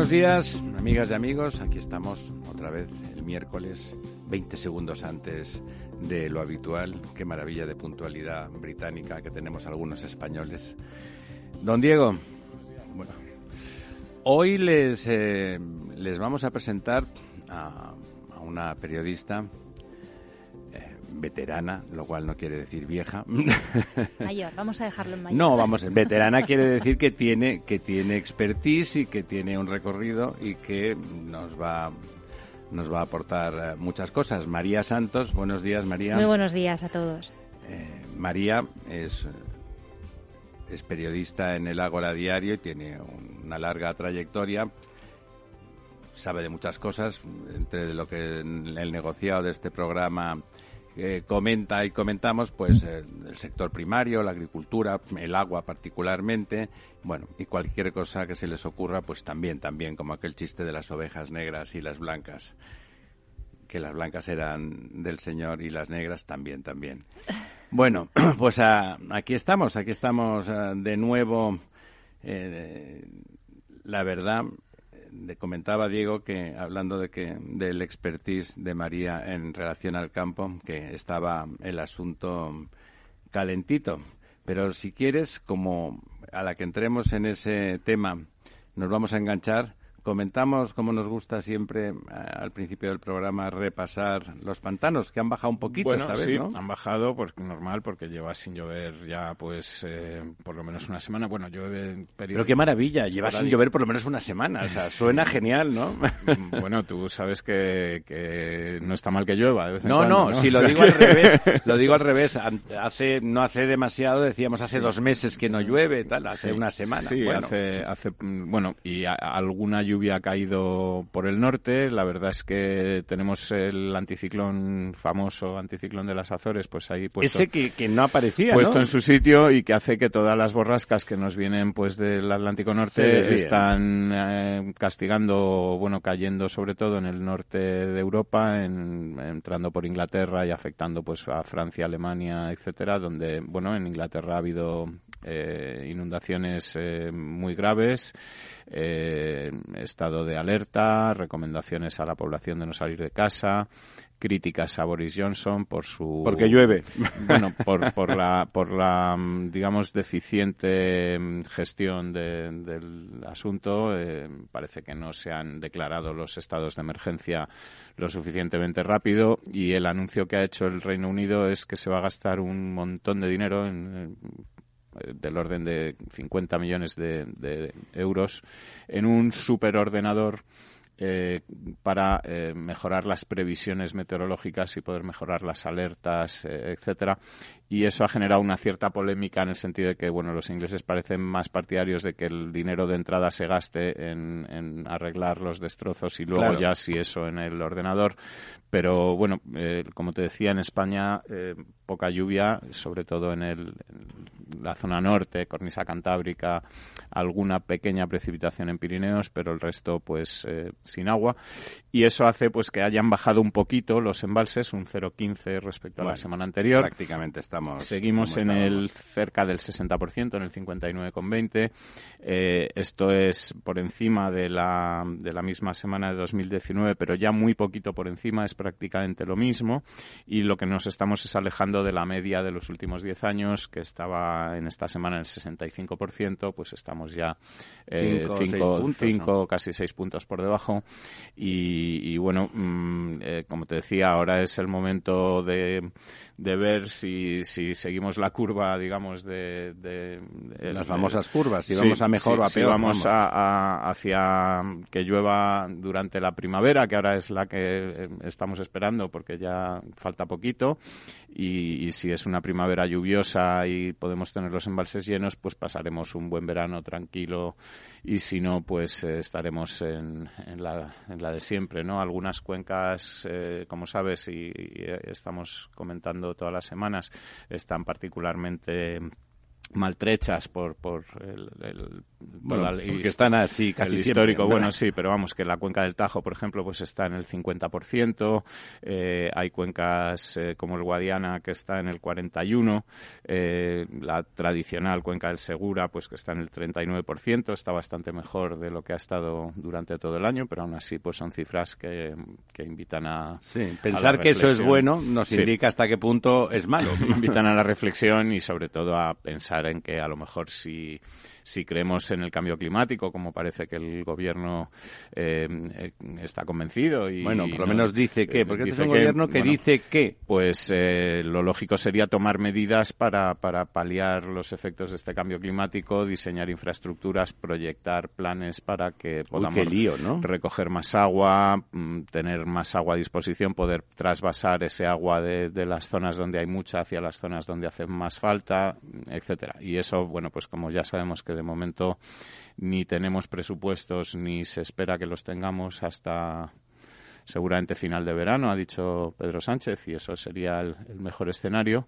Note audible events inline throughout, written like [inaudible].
Buenos días, amigas y amigos. Aquí estamos otra vez el miércoles, 20 segundos antes de lo habitual. Qué maravilla de puntualidad británica que tenemos algunos españoles. Don Diego, bueno, hoy les, eh, les vamos a presentar a, a una periodista veterana, lo cual no quiere decir vieja. [laughs] Mayor, vamos a dejarlo en mayor. No, vamos, veterana quiere decir que tiene que tiene expertise y que tiene un recorrido y que nos va nos va a aportar eh, muchas cosas. María Santos, buenos días, María. Muy buenos días a todos. Eh, María es es periodista en el Ágora Diario y tiene una larga trayectoria. Sabe de muchas cosas, entre lo que el negociado de este programa comenta y comentamos, pues el sector primario, la agricultura, el agua particularmente, bueno, y cualquier cosa que se les ocurra, pues también, también, como aquel chiste de las ovejas negras y las blancas, que las blancas eran del Señor y las negras también, también. Bueno, [clears throat] pues ah, aquí estamos, aquí estamos ah, de nuevo. Eh, la verdad, le comentaba Diego que hablando de que del expertise de María en relación al campo que estaba el asunto calentito. Pero si quieres como a la que entremos en ese tema nos vamos a enganchar Comentamos, como nos gusta siempre eh, al principio del programa, repasar los pantanos, que han bajado un poquito esta vez, sí, han bajado, pues normal, porque lleva sin llover ya, pues, eh, por lo menos una semana. Bueno, llueve Pero qué maravilla, lleva sin llover por lo menos una semana. O sea, suena genial, ¿no? bueno, tú sabes que, no está mal que llueva. De vez en no, cuando, no, si [laughs] lo digo al revés, lo digo al revés. Hace, no hace demasiado, decíamos hace dos meses que no llueve, tal, hace una semana. Sí, bueno. hace, hace, bueno, y alguna lluvia ha caído por el norte. La verdad es que tenemos el anticiclón famoso, anticiclón de las Azores, pues ahí puesto. Ese que, no aparecía, Puesto en su sitio y que hace que todas las borrascas que nos vienen pues del Atlántico Norte están eh, castigando, bueno, cayendo sobre todo en el norte de Europa, entrando por Inglaterra y afectando pues a Francia, Alemania, etcétera, donde, bueno, en Inglaterra ha habido eh, inundaciones eh, muy graves eh, estado de alerta, recomendaciones a la población de no salir de casa, críticas a Boris Johnson por su porque llueve. Bueno [laughs] por, por la por la digamos deficiente mm, gestión del asunto eh, parece que no se han declarado los estados de emergencia lo suficientemente rápido y el anuncio que ha hecho el Reino Unido es que se va a gastar un montón de dinero en, del orden de 50 millones de, euros en un superordenador eh, para eh, mejorar las previsiones meteorológicas y poder mejorar las alertas, eh, etcétera. Y eso ha generado una cierta polémica en el sentido de que, bueno, los ingleses parecen más partidarios de que el dinero de entrada se gaste en, arreglar los destrozos y luego ya si eso en el ordenador. Pero bueno, como te decía, en España poca lluvia, sobre todo en, el, la zona norte, cornisa cantábrica, alguna pequeña precipitación en Pirineos, pero el resto pues eh, sin agua. Y eso hace pues que hayan bajado un poquito los embalses, un 0,15 respecto a la semana anterior. Prácticamente estamos. Seguimos en el cerca del 60%, en el 59,20. Eh, esto es por encima de la, de la misma semana de 2019, pero ya muy poquito por encima, es prácticamente lo mismo. Y lo que nos estamos es alejando de la media de los últimos 10 años, que estaba en esta semana en el 65%, pues estamos ya 5, eh, casi 6 puntos por debajo. Y, bueno, mm, eh, como te decía, ahora es el momento de, de ver si, si seguimos la curva, digamos, de... Las famosas curvas, si vamos a mejor o a peor. Si vamos, A, hacia que llueva durante la primavera, que ahora es la que eh, estamos esperando porque ya falta poquito, y, si es una primavera lluviosa y podemos tener los embalses llenos, pues pasaremos un buen verano tranquilo y si no, pues eh, estaremos en, la, en, la, de siempre, ¿no? Algunas cuencas, eh, como sabes, y, estamos comentando todas las semanas, están particularmente maltrechas por, por el, el porque están así casi el histórico. bueno sí pero vamos que la cuenca del Tajo por ejemplo pues está en el 50% eh, hay cuencas eh, como el Guadiana que está en el 41 eh, la tradicional cuenca del Segura pues que está en el 39% está bastante mejor de lo que ha estado durante todo el año pero aún así pues son cifras que, que invitan a sí, pensar que eso es bueno nos indica hasta qué punto es malo. [laughs] Invitan a la reflexión y sobre todo a pensar en que a lo mejor si si creemos en el cambio climático, como parece que el gobierno eh, eh, está convencido. Y, bueno, por lo menos dice que, porque dice es un gobierno que dice que. Pues eh, lo lógico sería tomar medidas para, para paliar los efectos de este cambio climático, diseñar infraestructuras, proyectar planes para que podamos recoger más agua, mm, tener más agua a disposición, poder trasvasar ese agua de, de las zonas donde hay mucha hacia las zonas donde hace más falta, etcétera. Y eso, bueno, pues como ya sabemos que de momento ni tenemos presupuestos ni se espera que los tengamos hasta seguramente final de verano, ha dicho Pedro Sánchez, y eso sería el, mejor escenario.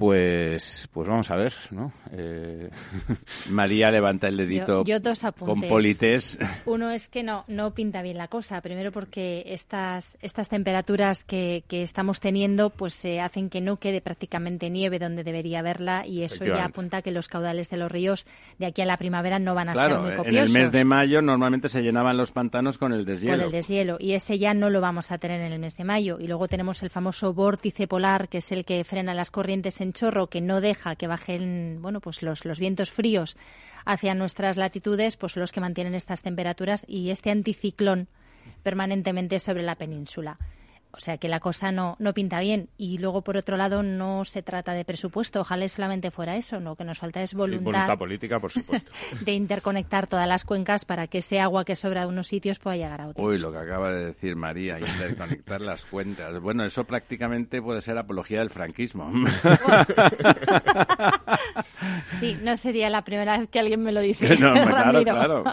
Pues, pues vamos a ver, ¿no? Eh... [laughs] María levanta el dedito yo, dos con polites. Uno es que no, no pinta bien la cosa. Primero porque estas, estas temperaturas que, que estamos teniendo pues eh, hacen que no quede prácticamente nieve donde debería haberla y eso ya apunta a que los caudales de los ríos de aquí a la primavera no van a ser muy copiosos. En el mes de mayo normalmente se llenaban los pantanos con el deshielo. Con el deshielo y ese ya no lo vamos a tener en el mes de mayo. Y luego tenemos el famoso vórtice polar que es el que frena las corrientes en chorro que no deja que bajen bueno, pues los, los vientos fríos hacia nuestras latitudes, pues los que mantienen estas temperaturas y este anticiclón permanentemente sobre la península. O sea que la cosa no, no pinta bien. Y luego, por otro lado, no se trata de presupuesto. Ojalá solamente fuera eso. Lo que nos falta es voluntad, política, por supuesto. [laughs] de interconectar todas las cuencas para que ese agua que sobra de unos sitios pueda llegar a otros. Uy, lo que acaba de decir María, interconectar las cuencas. Bueno, eso prácticamente puede ser apología del franquismo. [laughs] sí, no sería la primera vez que alguien me lo [laughs] dice. No, claro, claro.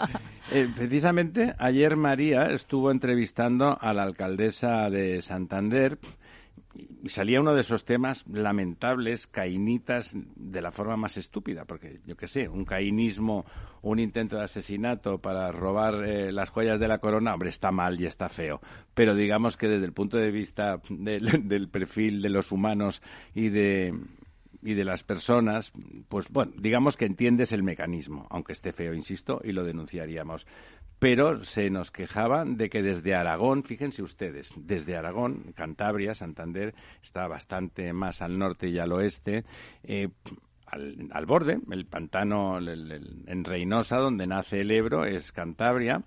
Eh, precisamente ayer María estuvo entrevistando a la alcaldesa de Santander y salía uno de esos temas lamentables, cainitas, de la forma más estúpida, porque yo qué sé, un cainismo, un intento de asesinato para robar eh, las joyas de la corona, hombre, está mal y está feo. Pero digamos que desde el punto de vista [laughs] del perfil de los humanos y de, y de las personas, pues bueno, digamos que entiendes el mecanismo, aunque esté feo, insisto, y lo denunciaríamos. Pero se nos quejaban de que desde Aragón, fíjense ustedes, desde Aragón, Cantabria, Santander, está bastante más al norte y al oeste, eh, al, borde, el pantano en Reynosa, donde nace el Ebro, es Cantabria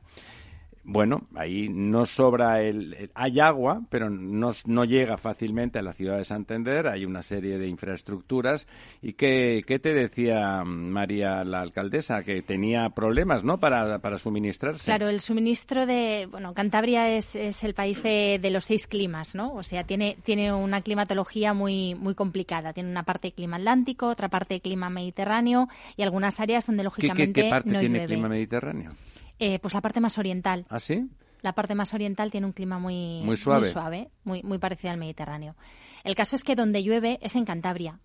bueno, ahí no sobra el, hay agua, pero no, no, llega fácilmente a la ciudad de Santander, hay una serie de infraestructuras. ¿Y qué, qué te decía María, la alcaldesa? Que tenía problemas, ¿no?, para, para suministrarse. Claro, el suministro de, bueno, Cantabria es, es el país de, de, los seis climas, ¿no? O sea, tiene, tiene una climatología muy, muy complicada. Tiene una parte de clima atlántico, otra parte de clima mediterráneo y algunas áreas donde, lógicamente, ¿Qué, qué, qué parte tiene clima mediterráneo? Eh, pues la parte más oriental. ¿Ah, sí? La parte más oriental tiene un clima muy, muy suave, muy, suave muy, muy parecido al Mediterráneo. El caso es que donde llueve es en Cantabria,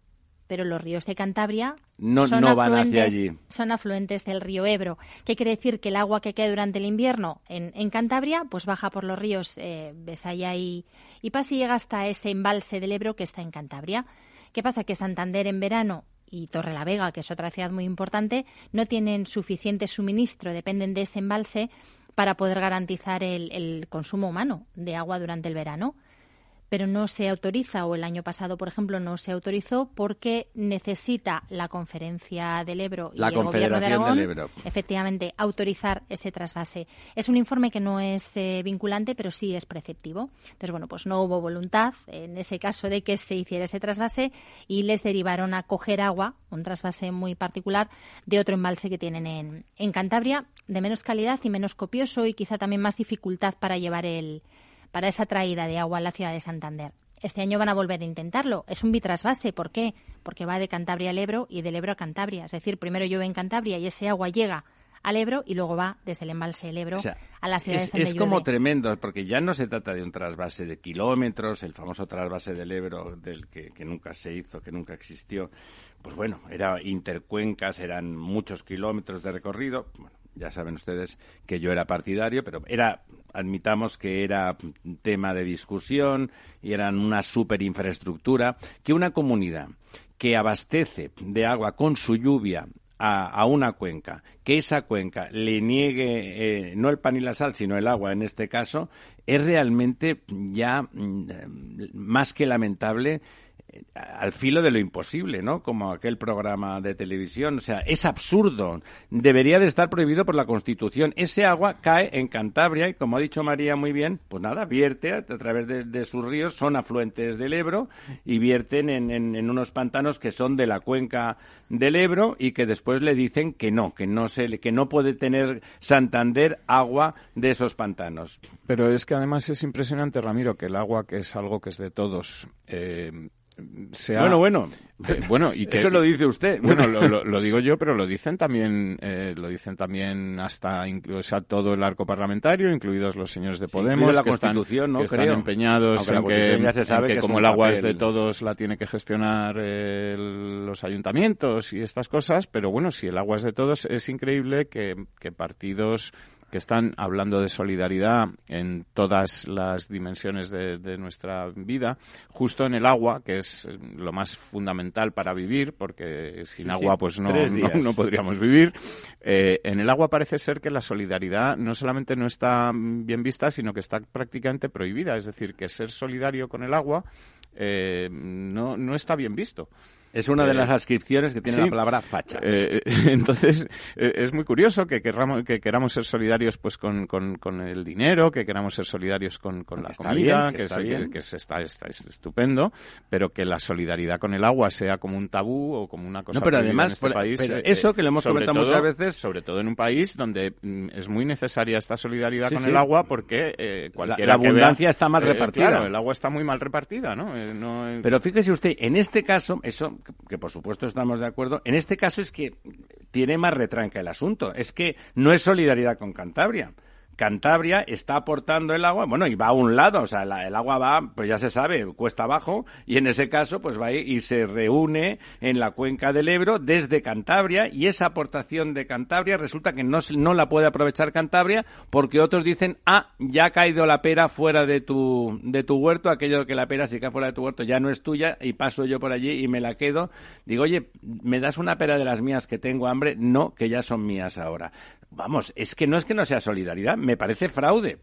pero los ríos de Cantabria no, son, no van afluentes, hacia allí. son afluentes del río Ebro. ¿Qué quiere decir? Que el agua que queda durante el invierno en, en Cantabria, pues baja por los ríos eh, Besaya y, y Paz y llega hasta ese embalse del Ebro que está en Cantabria. ¿Qué pasa? Que Santander en verano y Torrelavega, que es otra ciudad muy importante, no tienen suficiente suministro, dependen de ese embalse para poder garantizar el, consumo humano de agua durante el verano. Pero no se autoriza, o el año pasado, por ejemplo, no se autorizó porque necesita la Conferencia del Ebro y la el Gobierno de Aragón, del Ebro. efectivamente, autorizar ese trasvase. Es un informe que no es eh, vinculante, pero sí es preceptivo. Entonces, bueno, pues no hubo voluntad en ese caso de que se hiciera ese trasvase y les derivaron a coger agua, un trasvase muy particular, de otro embalse que tienen en, en Cantabria, de menos calidad y menos copioso y quizá también más dificultad para llevar el para esa traída de agua a la ciudad de Santander. Este año van a volver a intentarlo. Es un bitrasvase. ¿Por qué? Porque va de Cantabria al Ebro y del Ebro a Cantabria. Es decir, primero llueve en Cantabria y ese agua llega al Ebro y luego va desde el embalse del Ebro a las ciudades es, es como tremendo, porque ya no se trata de un trasvase de kilómetros, el famoso trasvase del Ebro, del que, que nunca se hizo, que nunca existió. Pues bueno, era intercuencas, eran muchos kilómetros de recorrido. Bueno, ya saben ustedes que yo era partidario, pero era, admitamos que era tema de discusión y eran una superinfraestructura, que una comunidad que abastece de agua con su lluvia a, una cuenca, que esa cuenca le niegue eh, no el pan y la sal, sino el agua en este caso, es realmente ya mm, más que lamentable al filo de lo imposible, ¿no? Como aquel programa de televisión. O sea, es absurdo. Debería de estar prohibido por la Constitución. Ese agua cae en Cantabria y, como ha dicho María muy bien, pues nada, vierte a, través de, sus ríos, son afluentes del Ebro y vierten en, unos pantanos que son de la cuenca del Ebro y que después le dicen que no, que no, se, que no puede tener Santander agua de esos pantanos. Pero es que además es impresionante, Ramiro, que el agua, que es algo que es de todos, eh, bueno, bueno. Eh, bueno y que, eso lo dice usted. Bueno, lo, digo yo, pero lo dicen también, eh, lo dicen también hasta incluso todo el arco parlamentario, incluidos los señores de Podemos, la que, están, ¿no? están, empeñados en que, como el agua es de todos, la tiene que gestionar los ayuntamientos y estas cosas. Pero bueno, si el agua es de todos, es increíble que, que partidos que están hablando de solidaridad en todas las dimensiones de, nuestra vida, justo en el agua, que es lo más fundamental para vivir, porque sin agua pues no, no, podríamos vivir. Eh, en el agua parece ser que la solidaridad no solamente no está bien vista, sino que está prácticamente prohibida. Es decir, que ser solidario con el agua eh, no, no está bien visto. Es una de las ascripciones que tiene la palabra facha. Eh, [laughs] entonces, eh, es muy curioso que, querramos, que queramos ser solidarios pues con, con, el dinero, que queramos ser solidarios con, con la comida, que, está, que, está, está, estupendo, pero que la solidaridad con el agua sea como un tabú o como una cosa no, pero además, en este país. Pero eh, eso que le hemos comentado muchas veces. Sobre todo en un país donde mm, es muy necesaria esta solidaridad con el agua porque eh, cualquiera La, abundancia está mal repartida. Claro, el agua está muy mal repartida, ¿no? no pero fíjese usted, en este caso, eso que por supuesto estamos de acuerdo, en este caso es que tiene más retranca el asunto. Es que no es solidaridad con Cantabria. Cantabria está aportando el agua, bueno, y va a un lado, o sea, el agua va, pues ya se sabe, cuesta abajo, y en ese caso, pues va y se reúne en la cuenca del Ebro desde Cantabria, y esa aportación de Cantabria resulta que no, no la puede aprovechar Cantabria porque otros dicen, ah, ya ha caído la pera fuera de tu, de tu huerto, aquello que la pera si cae fuera de tu huerto ya no es tuya, y paso yo por allí y me la quedo. Digo, oye, ¿me das una pera de las mías que tengo hambre? No, que ya son mías ahora. Vamos, es que no es que no sea solidaridad, me parece fraude.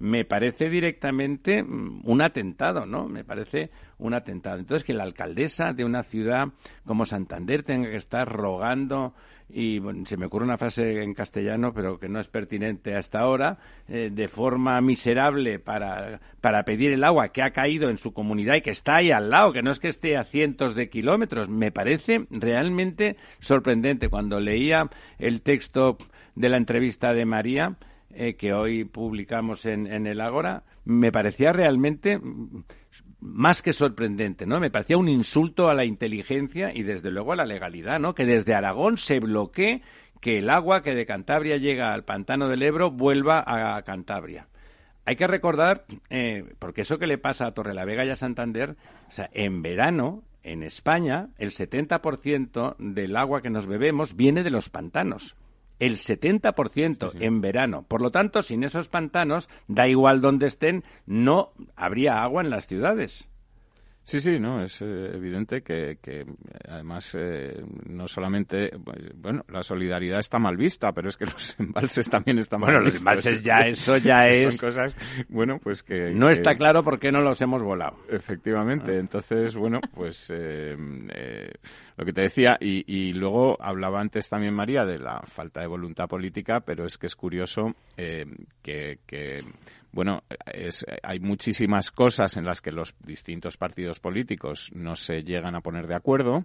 Me parece directamente mm, un atentado, ¿no? Me parece un atentado. Entonces, que la alcaldesa de una ciudad como Santander tenga que estar rogando y se me ocurre una frase en castellano, pero que no es pertinente hasta ahora, eh, de forma miserable para, para pedir el agua que ha caído en su comunidad y que está ahí al lado, que no es que esté a cientos de kilómetros. Me parece realmente sorprendente. Cuando leía el texto de la entrevista de María, eh, que hoy publicamos en, el Ágora, me parecía realmente más que sorprendente, ¿no? Me parecía un insulto a la inteligencia y desde luego a la legalidad, ¿no? Que desde Aragón se bloquee que el agua que de Cantabria llega al pantano del Ebro vuelva a Cantabria. Hay que recordar, eh, porque eso que le pasa a Torrelavega y a Santander, o sea, en verano, en España, el 70% del agua que nos bebemos viene de los pantanos el 70% en verano. Por lo tanto, sin esos pantanos, da igual donde estén, no habría agua en las ciudades. Sí, sí, no, es eh, evidente que, además eh, no solamente, bueno, la solidaridad está mal vista, pero es que [laughs] los embalses también están mal vistos. Bueno, los embalses ya, [laughs] eso ya es... Son cosas, bueno, pues que... No está claro por qué no los hemos volado. Efectivamente, entonces, bueno, pues eh, lo que te decía, y, y, luego hablaba antes también María de la falta de voluntad política, pero es que es curioso que, que bueno, es, hay muchísimas cosas en las que los distintos partidos políticos no se llegan a poner de acuerdo,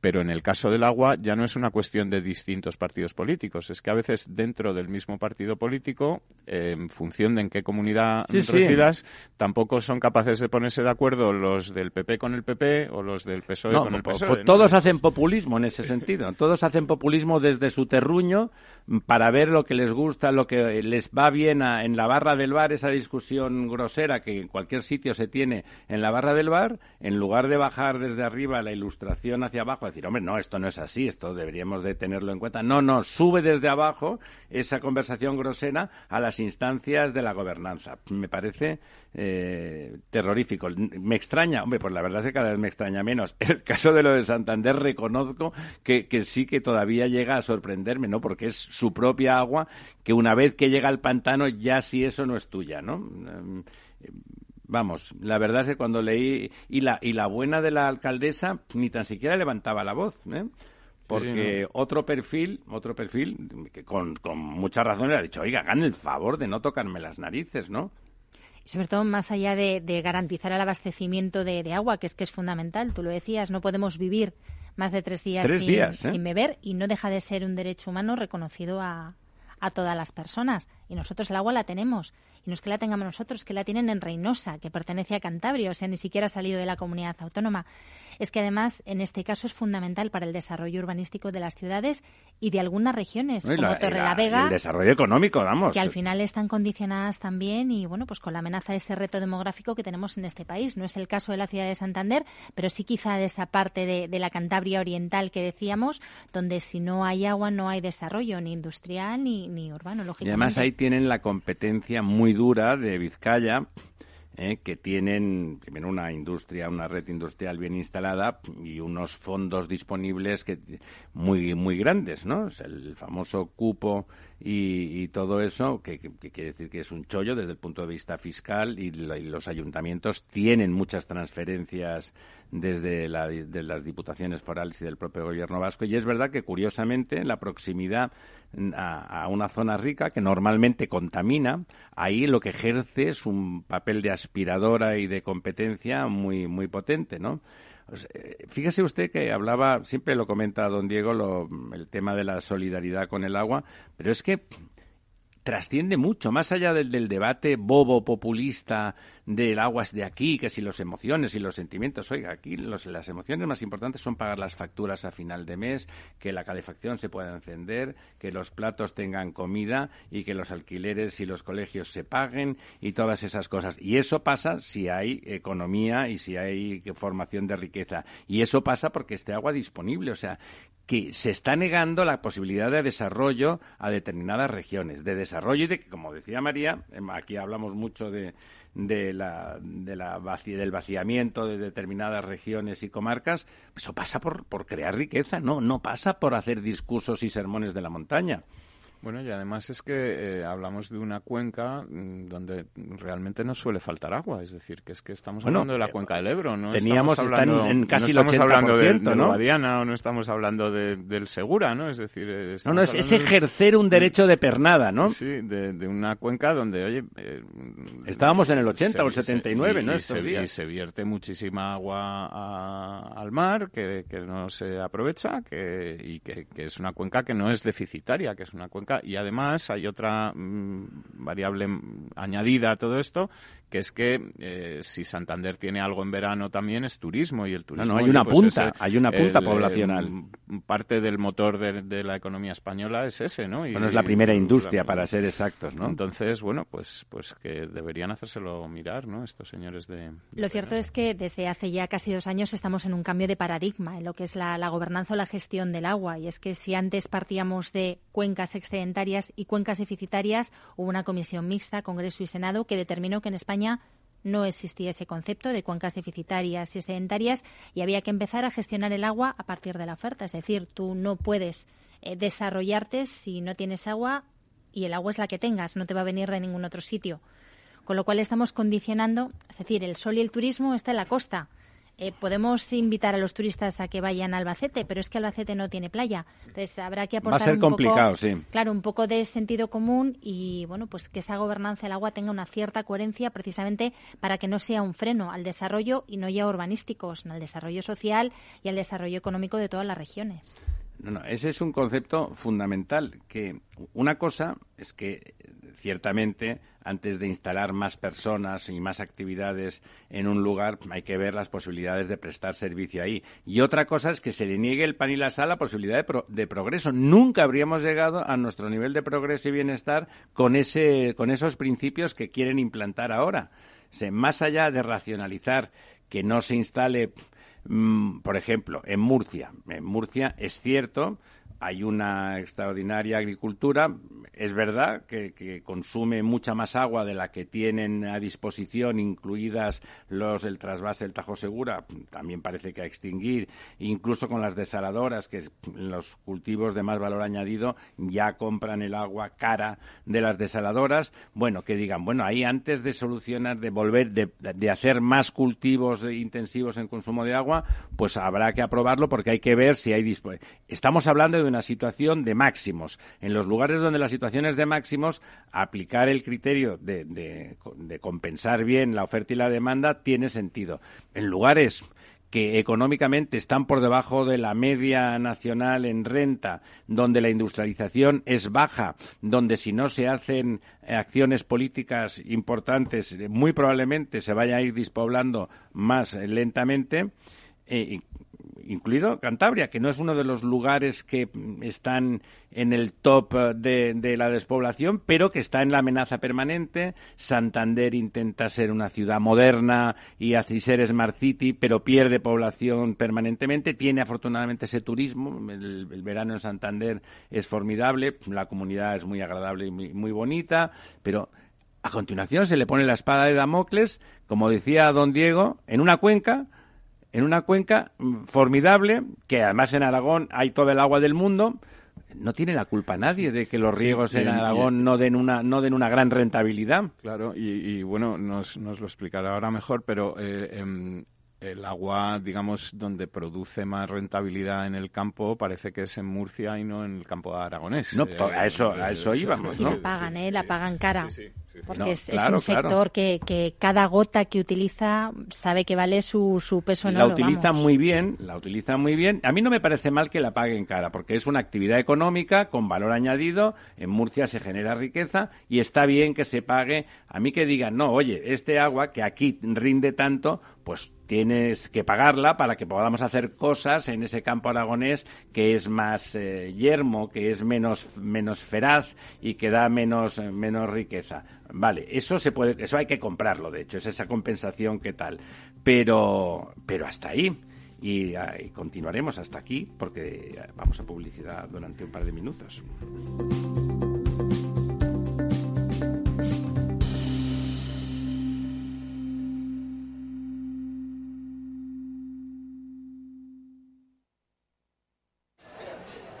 pero en el caso del agua ya no es una cuestión de distintos partidos políticos, es que a veces dentro del mismo partido político, en función de en qué comunidad residas, tampoco son capaces de ponerse de acuerdo los del PP con el PP o los del PSOE con el PSOE. Todos hacen populismo en ese [laughs] sentido, todos hacen populismo desde su terruño para ver lo que les gusta, lo que les va bien en la barra del bar, esa discusión grosera que en cualquier sitio se tiene en la barra del bar, en lugar de bajar desde arriba la ilustración hacia abajo, decir, hombre, no, esto no es así, esto deberíamos de tenerlo en cuenta. No, no, sube desde abajo esa conversación grosera a las instancias de la gobernanza. Me parece eh, terrorífico. Me extraña, hombre, pues la verdad es que cada vez me extraña menos. [laughs] El caso de lo de Santander reconozco que, que sí que todavía llega a sorprenderme, ¿no? Porque es su propia agua que una vez que llega al pantano ya si eso no es tuya, ¿no? Em, vamos, la verdad es que cuando leí y la y la buena de la alcaldesa ni tan siquiera levantaba la voz, ¿eh? Porque otro perfil, otro perfil que con, con mucha razón le ha dicho, oiga, hagan el favor de no tocarme las narices, ¿no? Y sobre todo más allá de, garantizar el abastecimiento de, agua, que es que es fundamental, tú lo decías, no podemos vivir más de tres días, ¿eh? sin, beber y no deja de ser un derecho humano reconocido a, a todas las personas. Y nosotros el agua la tenemos y no es que la tengamos nosotros, que la tienen en Reynosa, que pertenece a Cantabria, o sea, ni siquiera ha salido de la comunidad autónoma. Es que además, en este caso, es fundamental para el desarrollo urbanístico de las ciudades y de algunas regiones, como la, Torrelavega. El desarrollo económico, vamos. Que al final están condicionadas también y, bueno, pues con la amenaza de ese reto demográfico que tenemos en este país. No es el caso de la ciudad de Santander, pero sí quizá de esa parte de, de la Cantabria oriental que decíamos, donde si no hay agua no hay desarrollo ni industrial ni, ni urbano, lógicamente. Y además ahí tienen la competencia muy dura de Vizcaya, eh, que tienen primero una industria, una red industrial bien instalada y unos fondos disponibles que muy muy grandes, ¿no? Es el famoso cupo y, todo eso, que, quiere decir que es un chollo desde el punto de vista fiscal y, los ayuntamientos tienen muchas transferencias desde las diputaciones forales y del propio gobierno vasco. Y es verdad que, curiosamente, la proximidad a, una zona rica que normalmente contamina, ahí lo que ejerce es un papel de aspiradora y de competencia muy, muy potente, ¿no? Eh, fíjese usted que hablaba, siempre lo comenta don Diego, el tema de la solidaridad con el agua, pero es que trasciende mucho, más allá del, del, debate bobo populista del aguas de aquí, que si los emociones y los sentimientos, oiga, aquí los, las emociones más importantes son pagar las facturas a final de mes, que la calefacción se pueda encender, que los platos tengan comida y que los alquileres y los colegios se paguen y todas esas cosas. Y eso pasa si hay economía y si hay formación de riqueza. Y eso pasa porque esté agua disponible. O sea, que se está negando la posibilidad de desarrollo a determinadas regiones, de desarrollo y de que, como decía María, em, aquí hablamos mucho de, de la, de la del vaciamiento de determinadas regiones y comarcas, eso pasa por, por crear riqueza, no, no pasa por hacer discursos y sermones de la montaña. Bueno, y además es que eh, hablamos de una cuenca mm, donde realmente no suele faltar agua, es decir, que es que estamos hablando de la eh, cuenca del Ebro, ¿no? Teníamos hablando, en casi no estamos hablando de, ¿no? Guadiana o no estamos hablando de, del Segura, ¿no? Es decir, eh, no, no, es, ejercer un derecho de pernada, ¿no? Sí, de, una cuenca donde, oye... Estábamos en el 80 o el 79, ¿no? Y se, se, vierte muchísima agua al mar que, que no se aprovecha que, y que, que es una cuenca que no es deficitaria, que es una cuenca y además hay otra mm, variable añadida a todo esto, que es que eh, si Santander tiene algo en verano también es turismo y el turismo. No, hay, una pues punta, hay una punta poblacional. parte del motor de, la economía española es ese, ¿no? Y, bueno, es la primera industria, para ser exactos, ¿no? Entonces, bueno, pues, pues que deberían hacérselo mirar, ¿no? Estos señores de. Lo cierto es que desde hace ya casi dos años estamos en un cambio de paradigma en lo que es la, la gobernanza o la gestión del agua. Y es que si antes partíamos de cuencas excedentarias y cuencas deficitarias, hubo una comisión mixta, Congreso y Senado, que determinó que en España no existía ese concepto de cuencas deficitarias y sedentarias y había que empezar a gestionar el agua a partir de la oferta. Es decir, tú no puedes eh, desarrollarte si no tienes agua y el agua es la que tengas, no te va a venir de ningún otro sitio. Con lo cual estamos condicionando, es decir, el sol y el turismo está en la costa. Eh, podemos invitar a los turistas a que vayan a Albacete, pero es que Albacete no tiene playa. Entonces habrá que aportar Va a ser un complicado, poco, sí. claro, un poco de sentido común y bueno, pues que esa gobernanza del agua tenga una cierta coherencia precisamente para que no sea un freno al desarrollo y no ya urbanístico, sino al desarrollo social y al desarrollo económico de todas las regiones. No, no, ese es un concepto fundamental. Que una cosa es que ciertamente antes de instalar más personas y más actividades en un lugar hay que ver las posibilidades de prestar servicio ahí. Y otra cosa es que se le niegue el pan y la sal la posibilidad de, pro de progreso. Nunca habríamos llegado a nuestro nivel de progreso y bienestar con, ese, con esos principios que quieren implantar ahora. Más allá de racionalizar que no se instale Mm, por ejemplo, en Murcia. En Murcia es cierto, hay una extraordinaria agricultura. Es verdad que, consume mucha más agua de la que tienen a disposición, incluidas los del trasvase del Tajo Segura, también parece que a extinguir, incluso con las desaladoras, que los cultivos de más valor añadido ya compran el agua cara de las desaladoras. Bueno, que digan, bueno, ahí antes de solucionar, de volver, de, de hacer más cultivos intensivos en consumo de agua, pues habrá que aprobarlo porque hay que ver si hay Estamos hablando de una situación de máximos. En los lugares donde la situación es de máximos, aplicar el criterio de compensar bien la oferta y la demanda tiene sentido. En lugares que económicamente están por debajo de la media nacional en renta, donde la industrialización es baja, donde si no se hacen acciones políticas importantes, muy probablemente se vaya a ir despoblando más lentamente, eh, incluido Cantabria, que no es uno de los lugares que están en el top de, de, la despoblación, pero que está en la amenaza permanente. Santander intenta ser una ciudad moderna y así ser Smart City, pero pierde población permanentemente. Tiene afortunadamente ese turismo. El, el verano en Santander es formidable, la comunidad es muy agradable y muy, muy bonita, pero a continuación se le pone la espada de Damocles, como decía don Diego, en una cuenca en una cuenca formidable, que además en Aragón hay todo el agua del mundo. No tiene la culpa nadie de que los riegos sí, en Aragón no den una no den una gran rentabilidad. Claro, y, y bueno, nos, nos, lo explicará ahora mejor, pero eh, eh, el agua, digamos, donde produce más rentabilidad en el campo parece que es en Murcia y no en el campo aragonés. No, a eso, a eso íbamos, ¿no? Y la pagan, ¿eh? La pagan cara. Sí, sí, sí, porque No, es, claro, es un sector claro. que, que cada gota que utiliza sabe que vale su, su peso en la oro. utiliza vamos. muy bien, la utiliza muy bien. A mí no me parece mal que la paguen cara, porque es una actividad económica con valor añadido. En Murcia se genera riqueza y está bien que se pague. A mí que digan, no, oye, este agua que aquí rinde tanto, pues tienes que pagarla para que podamos hacer cosas en ese campo aragonés que es más eh, yermo, que es menos, menos feraz y que da menos, eh, menos riqueza. Vale, eso se puede, eso hay que comprarlo, de hecho, es esa compensación que tal. Pero, pero hasta ahí. Y, ah, y continuaremos hasta aquí porque vamos a publicidad durante un par de minutos.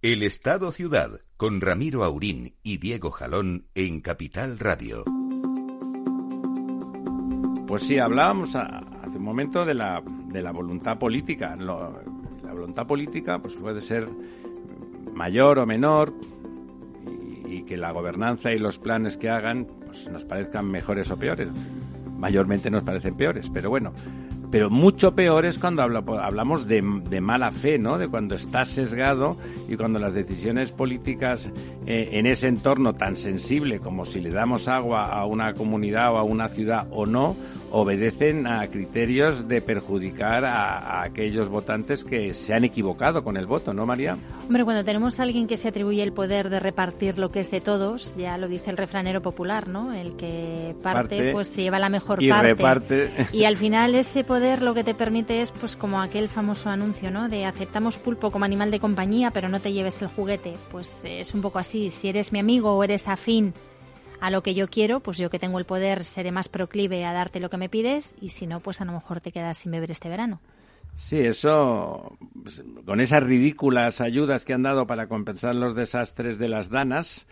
El Estado Ciudad con Ramiro Aurín y Diego Jalón en Capital Radio. Pues sí, hablábamos hace un momento de la, de la voluntad política. la voluntad política pues puede ser mayor o menor y, y, que la gobernanza y los planes que hagan pues nos parezcan mejores o peores. Mayormente nos parecen peores, pero bueno, pero mucho peor es cuando hablamos de, mala fe, ¿no? De cuando está sesgado y cuando las decisiones políticas eh, en ese entorno tan sensible como si le damos agua a una comunidad o a una ciudad o no, obedecen a criterios de perjudicar a, aquellos votantes que se han equivocado con el voto, ¿no, María? Hombre, cuando tenemos a alguien que se atribuye el poder de repartir lo que es de todos, ya lo dice el refranero popular, ¿no? El que parte, pues se lleva la mejor y parte. Reparte. [laughs] Y al final ese poder lo que te permite es, pues como aquel famoso anuncio, ¿no? De aceptamos pulpo como animal de compañía, pero no te lleves el juguete. Pues es un poco así. Si eres mi amigo o eres afín a lo que yo quiero, pues yo que tengo el poder seré más proclive a darte lo que me pides y si no, pues a lo mejor te quedas sin beber este verano. Sí, eso, pues, con esas ridículas ayudas que han dado para compensar los desastres de las danas,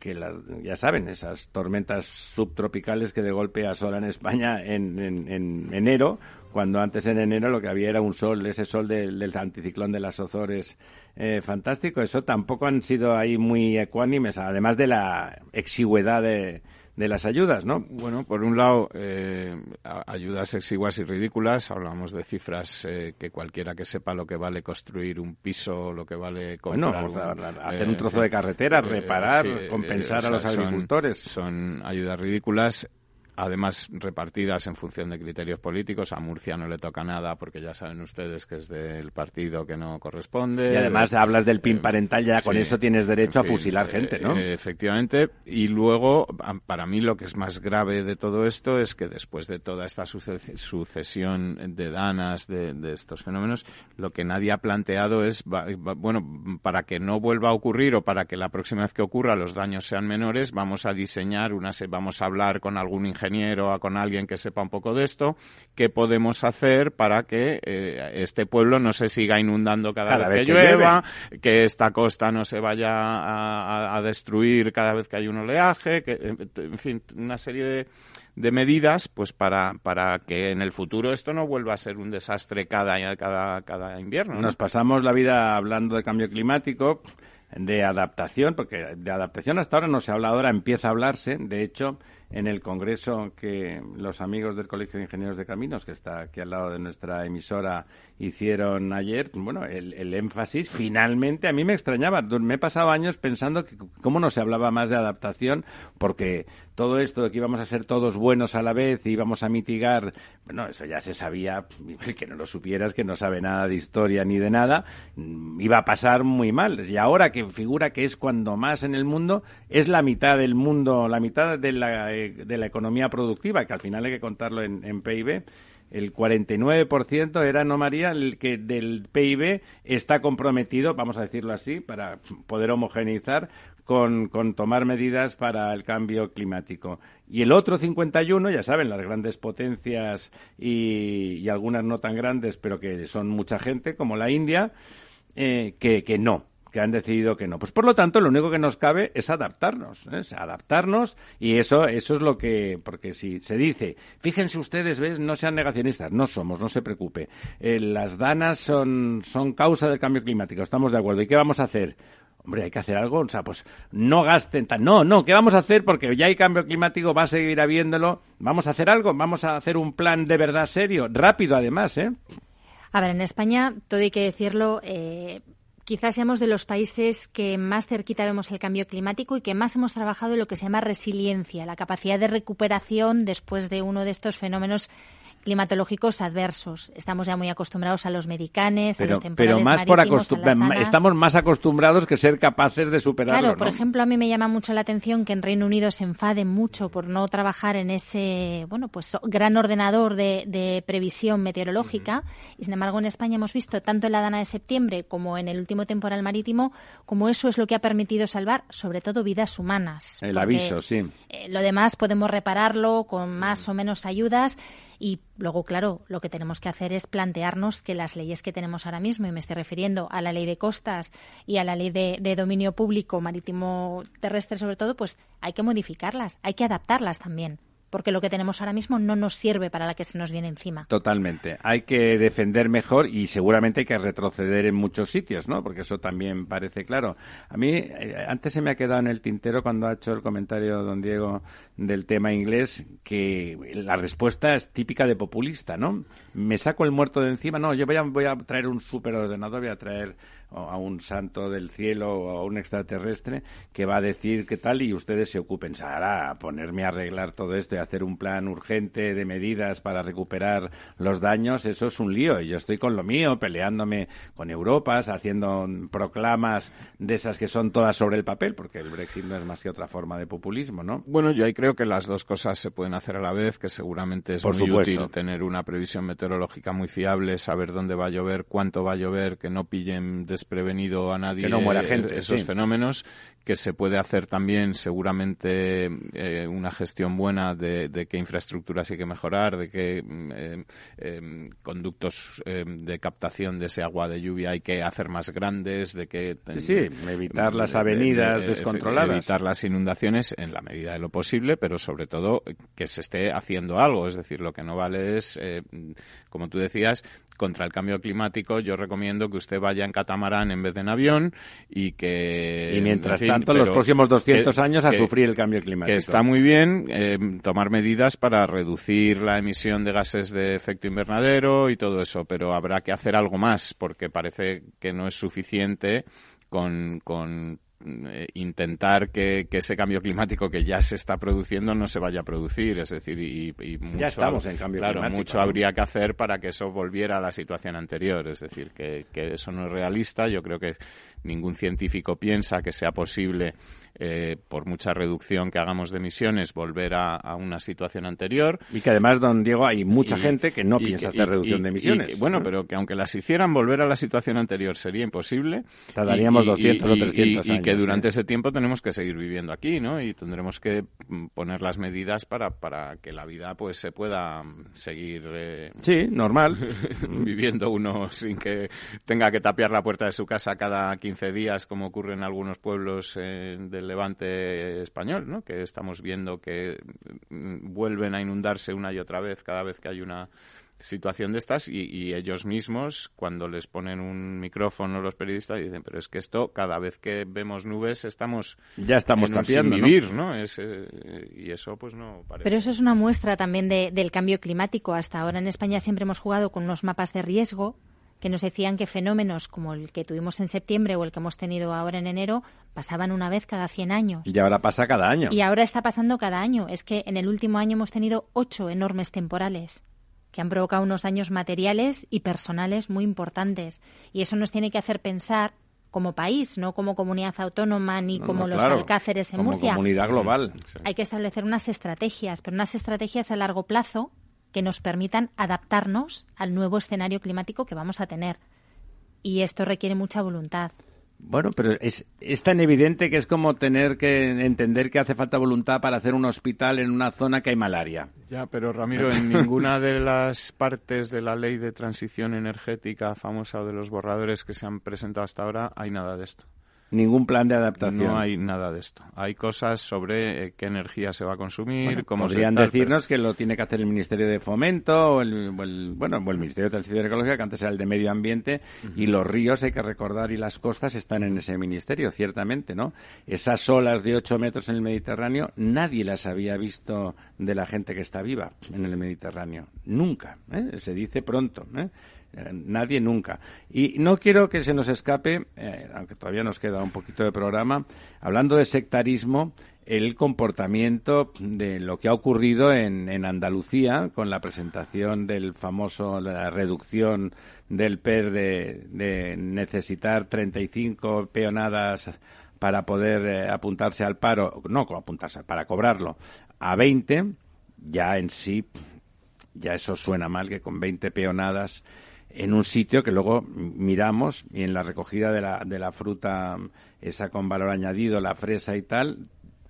que las, ya saben, esas tormentas subtropicales que de golpe asolan España en, en, enero, cuando antes en enero lo que había era un sol, ese sol del, del anticiclón de las Ozores eh, fantástico. Eso tampoco han sido ahí muy ecuánimes, además de la exigüedad de, de las ayudas, ¿no? Bueno, por un lado, eh, ayudas exiguas y ridículas. Hablamos de cifras eh, que cualquiera que sepa lo que vale construir un piso, lo que vale comprar... Bueno, hacer un trozo de carretera, reparar, compensar a los agricultores. son ayudas ridículas además repartidas en función de criterios políticos. A Murcia no le toca nada porque ya saben ustedes que es del partido que no corresponde. Y además hablas del PIN parental, ya con eso tienes derecho a fusilar gente, ¿no? Eh, efectivamente. Y luego, para mí lo que es más grave de todo esto es que después de toda esta sucesión de danas de, estos fenómenos, lo que nadie ha planteado es, bueno, para que no vuelva a ocurrir o para que la próxima vez que ocurra los daños sean menores, vamos a diseñar una, vamos a hablar con algún ingeniero ingeniero o con alguien que sepa un poco de esto, qué podemos hacer para que eh, este pueblo no se siga inundando cada, vez, que, llueva, que esta costa no se vaya a, destruir cada vez que hay un oleaje, que, en fin, una serie de, medidas pues para, para que en el futuro esto no vuelva a ser un desastre cada, cada, cada invierno. Nos pasamos la vida hablando de cambio climático, de adaptación, porque de adaptación hasta ahora no se ha hablado, ahora empieza a hablarse. De hecho, en el congreso que los amigos del Colegio de Ingenieros de Caminos, que está aquí al lado de nuestra emisora, hicieron ayer, bueno, el, énfasis, finalmente, a mí me extrañaba, me he pasado años pensando que cómo no se hablaba más de adaptación, porque todo esto de que íbamos a ser todos buenos a la vez y íbamos a mitigar, bueno, eso ya se sabía, [laughs] el que no lo supieras, que no sabe nada de historia ni de nada, mm, iba a pasar muy mal. Y ahora que figura que es cuando más en el mundo, es la mitad del mundo, la mitad de la, de la economía productiva, que al final hay que contarlo en, en PIB, el 49% era, ¿no, María?, el que del PIB está comprometido, vamos a decirlo así, para poder homogeneizar, con, con, tomar medidas para el cambio climático. Y el otro 51, ya saben, las grandes potencias y, y algunas no tan grandes, pero que son mucha gente, como la India, eh, que, que no, que han decidido que no. Pues por lo tanto, lo único que nos cabe es adaptarnos, ¿eh? adaptarnos y eso, eso es lo que, porque si se dice, fíjense ustedes, ves, no sean negacionistas, no somos, no se preocupe. Eh, las danas son, son causa del cambio climático, estamos de acuerdo. ¿Y qué vamos a hacer? Hombre, hay que hacer algo, o sea, pues no gasten tan. No, no, ¿qué vamos a hacer? Porque ya hay cambio climático, va a seguir habiéndolo. Vamos a hacer algo, vamos a hacer un plan de verdad serio, rápido además, ¿eh? A ver, en España, todo hay que decirlo, eh, quizás seamos de los países que más cerquita vemos el cambio climático y que más hemos trabajado en lo que se llama resiliencia, la capacidad de recuperación después de uno de estos fenómenos climatológicos adversos. Estamos ya muy acostumbrados a los medicanes, a los temporales pero más por estamos más acostumbrados que ser capaces de superarlo. Claro, por ejemplo, a mí me llama mucho la atención que en Reino Unido se enfade mucho por no trabajar en ese, bueno, pues gran ordenador de, previsión meteorológica y sin embargo en España hemos visto tanto en la dana de septiembre como en el último temporal marítimo como eso es lo que ha permitido salvar sobre todo vidas humanas. El aviso, sí. Eh, lo demás podemos repararlo con más o menos ayudas y luego, claro, lo que tenemos que hacer es plantearnos que las leyes que tenemos ahora mismo, y me estoy refiriendo a la ley de costas y a la ley de, dominio público marítimo terrestre sobre todo, pues hay que modificarlas, hay que adaptarlas también porque lo que tenemos ahora mismo no nos sirve para la que se nos viene encima. Totalmente. Hay que defender mejor y seguramente hay que retroceder en muchos sitios, ¿no? Porque eso también parece claro. A mí, eh, antes se me ha quedado en el tintero cuando ha hecho el comentario don Diego del tema inglés, que la respuesta es típica de populista, ¿no? Me saco el muerto de encima, no, yo voy a, voy a traer un superordenador, voy a traer a un santo del cielo o a un extraterrestre que va a decir qué tal y ustedes se ocupen. Sara, ponerme a arreglar todo esto y hacer un plan urgente de medidas para recuperar los daños, eso es un lío. Y yo estoy con lo mío, peleándome con Europas, haciendo proclamas de esas que son todas sobre el papel, porque el Brexit no es más que otra forma de populismo, ¿no? Bueno, yo ahí creo que las dos cosas se pueden hacer a la vez, que seguramente es muy útil tener una previsión meteorológica muy fiable, saber dónde va a llover, cuánto va a llover, que no pillen desprevenido a nadie no muera gente, esos fenómenos, que se puede hacer también seguramente eh, una gestión buena de, qué infraestructuras hay que mejorar, de qué eh, em, conductos em, de captación de ese agua de lluvia hay que hacer más grandes, de que... Sí, evitar las avenidas descontroladas. Evitar las inundaciones en la medida de lo posible, pero sobre todo que se esté haciendo algo. Es decir, lo que no vale es, eh, como tú decías, contra el cambio climático, yo recomiendo que usted vaya en catamarán en vez de en avión y que... Y mientras tanto, los próximos 200 años a sufrir el cambio climático. Que está muy bien eh, tomar medidas para reducir la emisión de gases de efecto invernadero y todo eso, pero habrá que hacer algo más porque parece que no es suficiente con, con intentar que, ese cambio climático que ya se está produciendo no se vaya a producir. Es decir, y, mucho, ya estamos en cambio claro, mucho habría que hacer para que eso volviera a la situación anterior. Es decir, que, que eso no es realista. Yo creo que ningún científico piensa que sea posible eh, por mucha reducción que hagamos de emisiones, volver a, una situación anterior. Y que además, don Diego, hay mucha gente que no piensa hacer reducción de emisiones. bueno, pero que aunque las hicieran, volver a la situación anterior sería imposible. Tardaríamos 200 o 300 años. Y que durante ese tiempo tenemos que seguir viviendo aquí, ¿no? Y tendremos que mm, poner las medidas para, para que la vida pues se pueda seguir... Eh, sí, normal. [laughs] viviendo uno sin que tenga que tapiar la puerta de su casa cada 15 días, como ocurre en algunos pueblos eh, levante español, ¿no? que estamos viendo que mm, vuelven a inundarse una y otra vez cada vez que hay una situación de estas y, ellos mismos cuando les ponen un micrófono los periodistas dicen pero es que esto cada vez que vemos nubes estamos ya estamos en vivir ¿no? Es, eh, y eso pues no parece pero eso es una muestra también del cambio climático hasta ahora en España siempre hemos jugado con unos mapas de riesgo que nos decían que fenómenos como el que tuvimos en septiembre o el que hemos tenido ahora en enero pasaban una vez cada 100 años. Y ahora pasa cada año. Y ahora está pasando cada año. Es que en el último año hemos tenido ocho enormes temporales que han provocado unos daños materiales y personales muy importantes. Y eso nos tiene que hacer pensar como país, no como comunidad autónoma ni como los alcáceres en como Murcia. comunidad global. Hay que establecer unas estrategias, pero unas estrategias a largo plazo que nos permitan adaptarnos al nuevo escenario climático que vamos a tener. Y esto requiere mucha voluntad. Bueno, pero es, es tan evidente que es como tener que entender que hace falta voluntad para hacer un hospital en una zona que hay malaria. Ya, pero Ramiro, en ninguna de las partes de la ley de transición energética famosa o de los borradores que se han presentado hasta ahora hay nada de esto. Ningún plan de adaptación. No hay nada de esto. Hay cosas sobre eh, qué energía se va a consumir, Bueno, cómo podrían se tal, decirnos que lo tiene que hacer el Ministerio de Fomento o el, o el- bueno o el Ministerio de Transición Ecológica que antes era el de Medio Ambiente y los ríos hay que recordar y las costas están en ese ministerio ciertamente no esas olas de 8 metros en el Mediterráneo nadie las había visto de la gente que está viva en el Mediterráneo nunca ¿eh? se dice pronto ¿eh? Eh, Nadie nunca. Y no quiero que se nos escape, eh, aunque todavía nos queda un poquito de programa, hablando de sectarismo, el comportamiento de lo que ha ocurrido en, en Andalucía con la presentación del famoso, la reducción del PER de, de necesitar 35 peonadas para poder eh, apuntarse al paro, no apuntarse, para cobrarlo, a 20, ya en sí ya eso suena mal que con 20 peonadas en un sitio que luego miramos y en la recogida de la, de la fruta esa con valor añadido, la fresa y tal,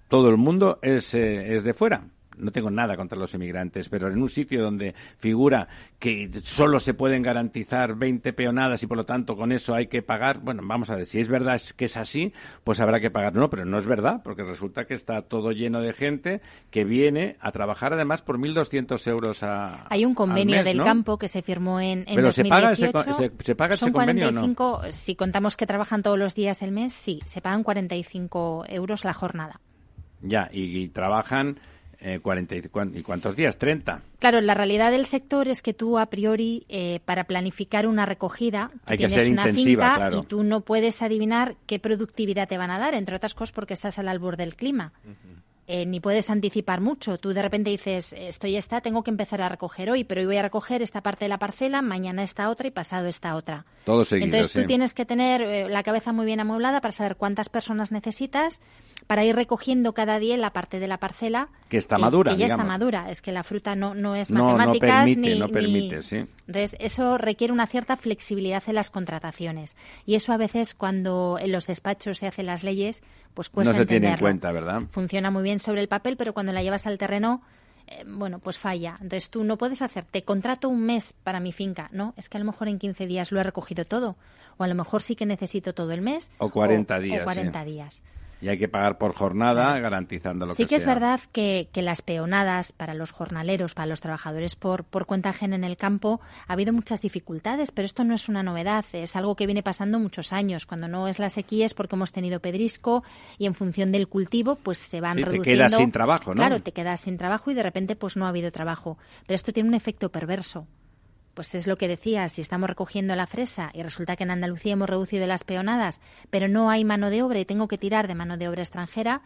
todo el mundo es, eh, es de fuera. No tengo nada contra los inmigrantes, pero en un sitio donde figura que solo se pueden garantizar 20 peonadas y por lo tanto con eso hay que pagar, bueno, vamos a ver, si es verdad que es así, pues habrá que pagar. No, pero no es verdad, porque resulta que está todo lleno de gente que viene a trabajar además por 1.200 euros a, Hay un convenio mes, del ¿no? campo que se firmó en, en Pero se 2018. paga ese se- se paga ese convenio o no? 45, si contamos que trabajan todos los días del mes, sí, se pagan 45 euros la jornada. Ya, y, y trabajan eh, 40 y, cuan- ¿y cuántos días? 30. Claro, la realidad del sector es que tú a priori eh, para planificar una recogida que tienes ser una finca claro. y tú no puedes adivinar qué productividad te van a dar, entre otras cosas porque estás al albur del clima. Eh, ni puedes anticipar mucho. Tú de repente dices, estoy esta, tengo que empezar a recoger hoy, pero hoy voy a recoger esta parte de la parcela, mañana esta otra y pasado esta otra. Todo seguido, Entonces tú sí. tienes que tener eh, la cabeza muy bien amueblada para saber cuántas personas necesitas para ir recogiendo cada día la parte de la parcela Que está madura, que ya está madura. Es que la fruta no, no es No, no matemáticas permite, ni, no ni- permite, sí. Entonces eso requiere una cierta flexibilidad en las contrataciones y eso a veces cuando en los despachos se hacen las leyes pues cuesta no se tiene en cuenta, ¿verdad? Funciona muy bien sobre el papel, pero cuando la llevas al terreno eh, bueno, pues falla. Entonces tú no puedes hacer, te contrato un mes para mi finca. No, es que a lo mejor en 15 días lo he recogido todo. O a lo mejor sí que necesito todo el mes. O 40 o- días, O 40 sí. días. Y hay que pagar por jornada, garantizando lo sí que que es verdad que, que las peonadas para los jornaleros, para los trabajadores por, por cuenta ajena en el campo, ha habido muchas dificultades, pero esto no es una novedad, es algo que viene pasando muchos años. Cuando no es la sequía es porque hemos tenido pedrisco y en función del cultivo pues se van Sí, te reduciendo. quedas sin trabajo, ¿no? Claro, te quedas sin trabajo y de repente pues no ha habido trabajo. Pero esto tiene un efecto perverso. Pues es lo que decía, si estamos recogiendo la fresa y resulta que en Andalucía hemos reducido las peonadas, pero no hay mano de obra y tengo que tirar de mano de obra extranjera,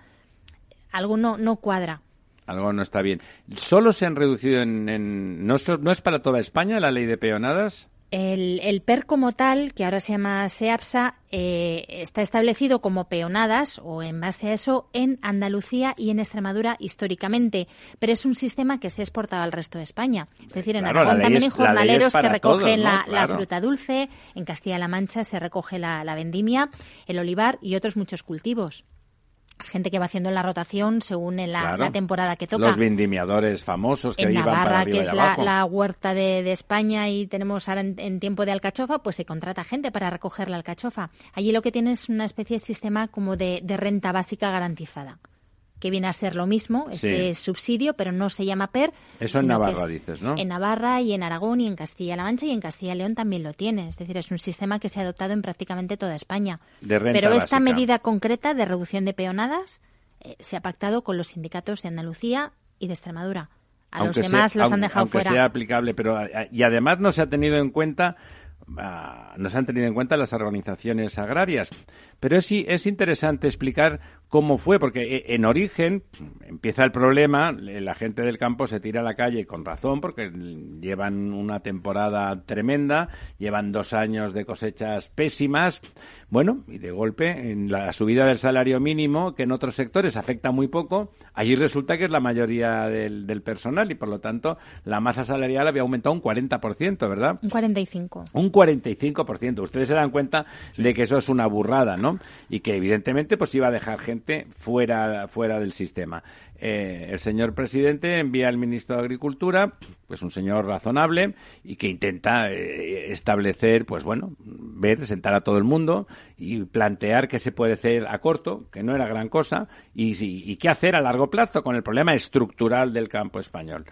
algo no, no cuadra. Algo no está bien. ¿Solo se han reducido en... en- ¿no, ¿No es para toda España la ley de peonadas? El, el PER como tal, que ahora se llama SEAPSA, eh, está establecido como peonadas o en base a eso en Andalucía y en Extremadura históricamente, pero es un sistema que se ha exportado al resto de España. Es decir, en Claro, Aragón también hay es- jornaleros que recogen todos, ¿no? la, la fruta dulce, en Castilla-La Mancha se recoge la, la vendimia, el olivar y otros muchos cultivos. Es gente que va haciendo la rotación según en la, Claro. la temporada que toca Los vendimiadores famosos que en iban para Navarra, arriba que es la, abajo. la huerta de, de España y tenemos ahora en, en tiempo de alcachofa, pues se contrata gente para recoger la alcachofa. Allí lo que tiene es una especie de sistema como de, de renta básica garantizada, que viene a ser lo mismo, ese Sí. subsidio, pero no se llama PER. Eso en Navarra es dices, ¿no? En Navarra y en Aragón y en Castilla-La Mancha y en Castilla y León también lo tiene. Es decir, es un sistema que se ha adoptado en prácticamente toda España. De renta pero esta básica. medida concreta de reducción de peonadas eh, se ha pactado con los sindicatos de Andalucía y de Extremadura. A los demás sea- los han dejado aunque fuera. sea aplicable, pero a- a- y además no se ha tenido en cuenta ah, no se han tenido en cuenta las organizaciones agrarias. Pero es, es interesante explicar cómo fue, porque eh, en origen empieza el problema, le- la gente del campo se tira a la calle con razón, porque llevan una temporada tremenda, llevan dos años de cosechas pésimas, bueno, y de golpe en la subida del salario mínimo, que en otros sectores afecta muy poco, allí resulta que es la mayoría del, del personal y por lo tanto la masa salarial había aumentado un 40%, ¿verdad? Un 45. Un 45%. Ustedes se dan cuenta de que eso es una burrada, ¿no? Y que evidentemente pues iba a dejar gente fuera, fuera del sistema. Eh, el señor presidente envía al ministro de Agricultura, pues un señor razonable y que intenta eh, establecer, pues bueno, ver, sentar a todo el mundo y plantear qué se puede hacer a corto, que no era gran cosa, y, y qué hacer a largo plazo con el problema estructural del campo español.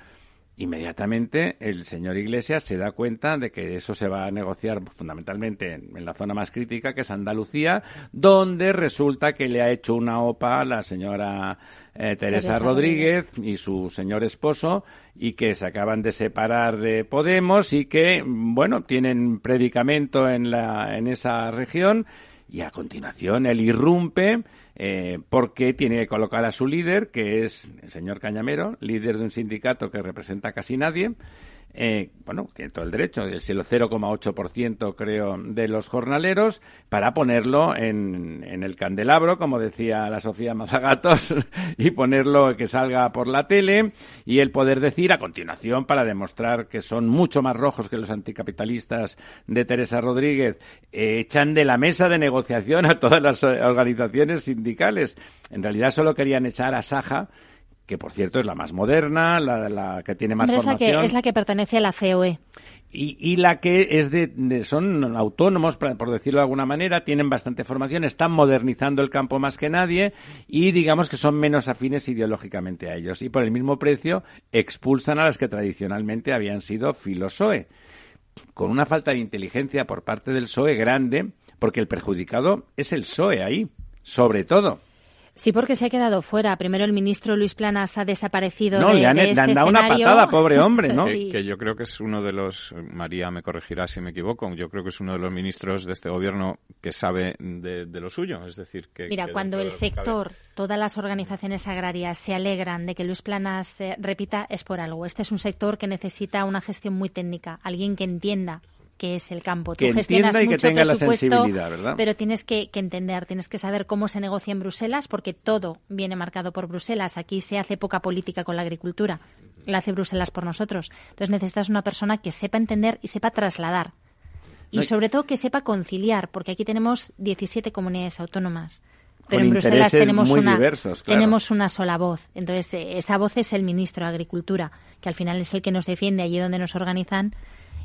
Inmediatamente el señor Iglesias se da cuenta de que eso se va a negociar fundamentalmente en, la zona más crítica, que es Andalucía, donde resulta que le ha hecho una OPA a la señora eh, Teresa, Rodríguez y su señor esposo y que se acaban de separar de Podemos y que, bueno, tienen predicamento en, la, en esa región y a continuación él irrumpe eh, porque tiene que colocar a su líder, que es el señor Cañamero, líder de un sindicato que representa casi nadie, eh, bueno, tiene todo el derecho, es el 0,8% creo de los jornaleros, para ponerlo en, en, el candelabro, como decía la Sofía Mazagatos, [laughs] y ponerlo que salga por la tele y el poder decir a continuación para demostrar que son mucho más rojos que los anticapitalistas de Teresa Rodríguez, eh, echan de la mesa de negociación a todas las organizaciones sindicales. En realidad solo querían echar a Saja que por cierto es la más moderna, la, que tiene más formación. Es la que, es la que pertenece a la COE. Y, y la que es de, son autónomos, por decirlo de alguna manera, tienen bastante formación, están modernizando el campo más que nadie y digamos que son menos afines ideológicamente a ellos. Y por el mismo precio expulsan a las que tradicionalmente habían sido filosoe, con una falta de inteligencia por parte del PSOE grande, porque el perjudicado es el PSOE ahí, sobre todo. Sí, porque se ha quedado fuera. Primero el ministro Luis Planas ha desaparecido no, de, le han, de este dado una patada, pobre [laughs] hombre, ¿no? Que, yo creo que es uno de los, María me corregirá si me equivoco, yo creo que es uno de los ministros de este gobierno que sabe de, lo suyo. Es decir, que... Mira, cuando el sector, todas las organizaciones agrarias se alegran de que Luis Planas eh, repita, es por algo. Este es un sector que necesita una gestión muy técnica, alguien que entienda que es el campo. Que Tú gestionas y mucho que tenga presupuesto, la sensibilidad, ¿verdad? pero tienes que, que, entender, tienes que saber cómo se negocia en Bruselas, porque todo viene marcado por Bruselas. Aquí se hace poca política con la agricultura, la hace Bruselas por nosotros. Entonces necesitas una persona que sepa entender y sepa trasladar. Y sobre todo que sepa conciliar, porque aquí tenemos 17 comunidades autónomas. Pero en Bruselas tenemos una, diversos, claro. tenemos una sola voz. Entonces, eh, esa voz es el ministro de Agricultura, que al final es el que nos defiende allí donde nos organizan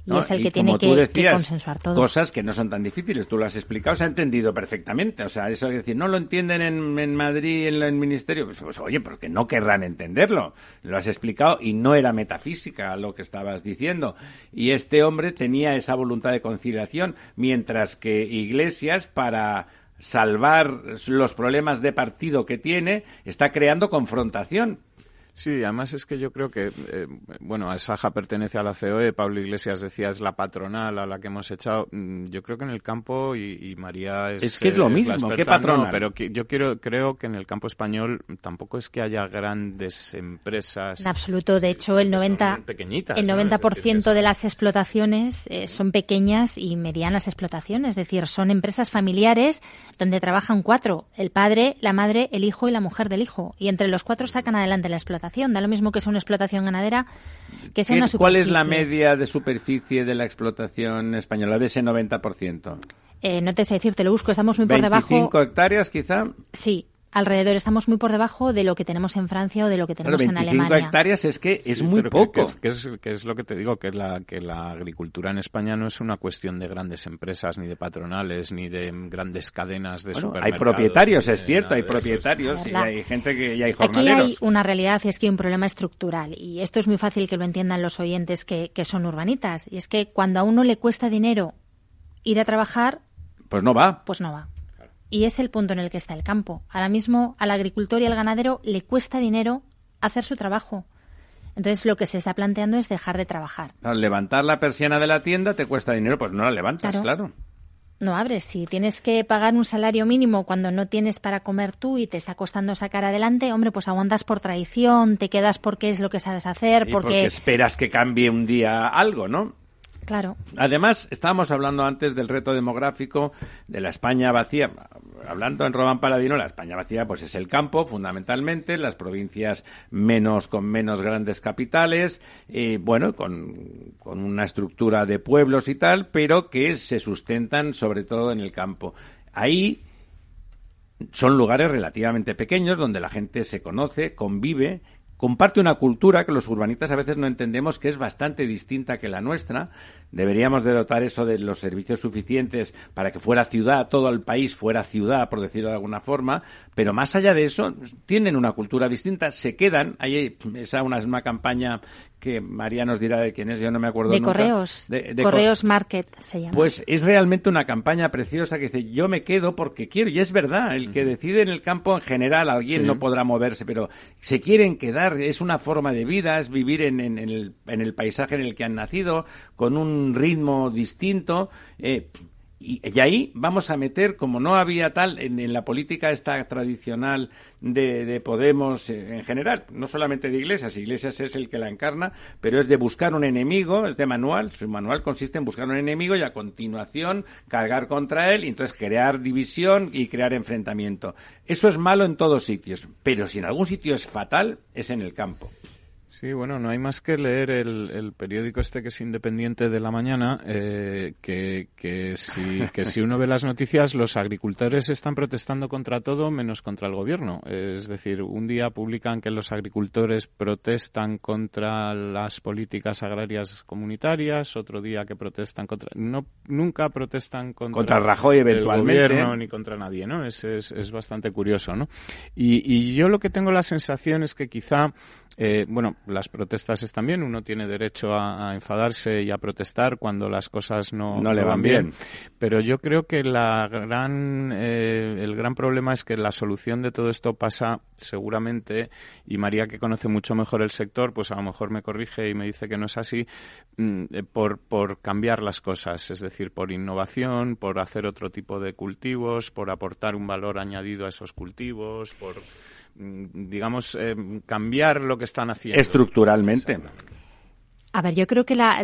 y ¿no? es el y que tiene que, decías, que consensuar todo. Cosas que no son tan difíciles, tú lo has explicado, se ha entendido perfectamente. O sea, eso de decir, no lo entienden en, en Madrid, en el ministerio, pues, pues, oye, porque no querrán entenderlo. Lo has explicado y no era metafísica lo que estabas diciendo. Y este hombre tenía esa voluntad de conciliación, mientras que Iglesias, para salvar los problemas de partido que tiene, está creando confrontación. Sí, además es que yo creo que, eh, bueno, a Saja pertenece a la COE, Pablo Iglesias decía es la patronal a la que hemos echado. Mm, Yo creo que en el campo, y, y María es. Es que es lo mismo, experta, ¿qué patronal? no, pero que yo quiero, creo que en el campo español tampoco es que haya grandes empresas. En absoluto, de hecho, el que son 90, pequeñitas, el ¿no? Es 90% decir, que de las explotaciones eh, son pequeñas y medianas explotaciones, es decir, son empresas familiares donde trabajan cuatro, el padre, la madre, el hijo y la mujer del hijo, y entre los cuatro sacan adelante la explotación. Da lo mismo que sea una explotación ganadera que sea ¿Qué- una ¿Cuál es la superficie. media de superficie de la explotación española de ese 90%? Eh, no te sé decir, te lo busco, estamos muy por 25 debajo. hectáreas quizá. Sí, alrededor estamos muy por debajo de lo que tenemos en Francia o de lo que Claro, tenemos en 25 Alemania. hectáreas es que es Sí, muy que- poco. Que, es, que es- que es lo que te digo, que la, que la agricultura en España no es una cuestión de grandes empresas, ni de patronales, ni de grandes cadenas de Bueno, hay supermercados. propietarios, ni es cierto, hay propietarios y hay gente que y hay Aquí jornaleros. hay una realidad y es que hay un problema estructural y esto es muy fácil que lo entiendan los oyentes que, que son urbanitas y es que cuando a uno le cuesta dinero ir a trabajar, Pues no va. pues no va. Y es el punto en el que está el campo. Ahora mismo al agricultor y al ganadero le cuesta dinero hacer su trabajo. Entonces lo que se está planteando es dejar de trabajar. Claro, levantar la persiana de la tienda te cuesta dinero, pues no la levantas, Claro. claro. No abres. Si tienes que pagar un salario mínimo cuando no tienes para comer tú y te está costando sacar adelante, hombre, pues aguantas por traición, te quedas porque es lo que sabes hacer, Y porque esperas que cambie un día algo, ¿no? Claro. Además, estábamos hablando antes del reto demográfico de la España vacía. Hablando en Román Paladino, la España vacía pues es el campo, fundamentalmente, las provincias menos con menos grandes capitales, eh, bueno, con, con una estructura de pueblos y tal, pero que se sustentan sobre todo en el campo. Ahí son lugares relativamente pequeños donde la gente se conoce, convive comparte una cultura que los urbanistas a veces no entendemos que es bastante distinta que la nuestra. Deberíamos de dotar eso de los servicios suficientes para que fuera ciudad, todo el país fuera ciudad, por decirlo de alguna forma, pero más allá de eso, tienen una cultura distinta, se quedan, hay esa una, una campaña que María nos dirá de quién es, yo no me acuerdo. De Correos. De, Correos Market se llama. Pues es realmente una campaña preciosa que dice, yo me quedo porque quiero. Y es verdad, el que decide en el campo en general, alguien no podrá moverse, pero se quieren quedar. Es una forma de vida, es vivir en, en, el, en el paisaje en el que han nacido, con un ritmo distinto. Eh, y, ahí vamos a meter, como no había tal en, la política esta tradicional de, Podemos eh, en general, no solamente de Iglesias, Iglesias es el que la encarna, pero es de buscar un enemigo, es de manual, su manual consiste en buscar un enemigo y a continuación cargar contra él y entonces crear división y crear enfrentamiento. Eso es malo en todos sitios, pero si en algún sitio es fatal, es en el campo. Sí, bueno, no hay más que leer el, periódico este que es independiente de la mañana, eh, que, que, si, que si uno ve las noticias, los agricultores están protestando contra todo menos contra el gobierno. Es decir, un día publican que los agricultores protestan contra las políticas agrarias comunitarias, otro día que protestan contra... No, nunca protestan contra, contra Rajoy eventualmente. El gobierno ni contra nadie, ¿no? Es, es, es bastante curioso, ¿no? Y, y yo lo que tengo la sensación es que quizá eh, bueno, las protestas están bien, uno tiene derecho a, enfadarse y a protestar cuando las cosas no, le van bien. Pero yo creo que la gran, eh, el gran problema es que la solución de todo esto pasa seguramente, y María que conoce mucho mejor el sector, pues a lo mejor me corrige y me dice que no es así, mm, eh, por, por cambiar las cosas, es decir, por innovación, por hacer otro tipo de cultivos, por aportar un valor añadido a esos cultivos, por digamos, eh, cambiar lo que están haciendo. Estructuralmente. A ver, yo creo que la,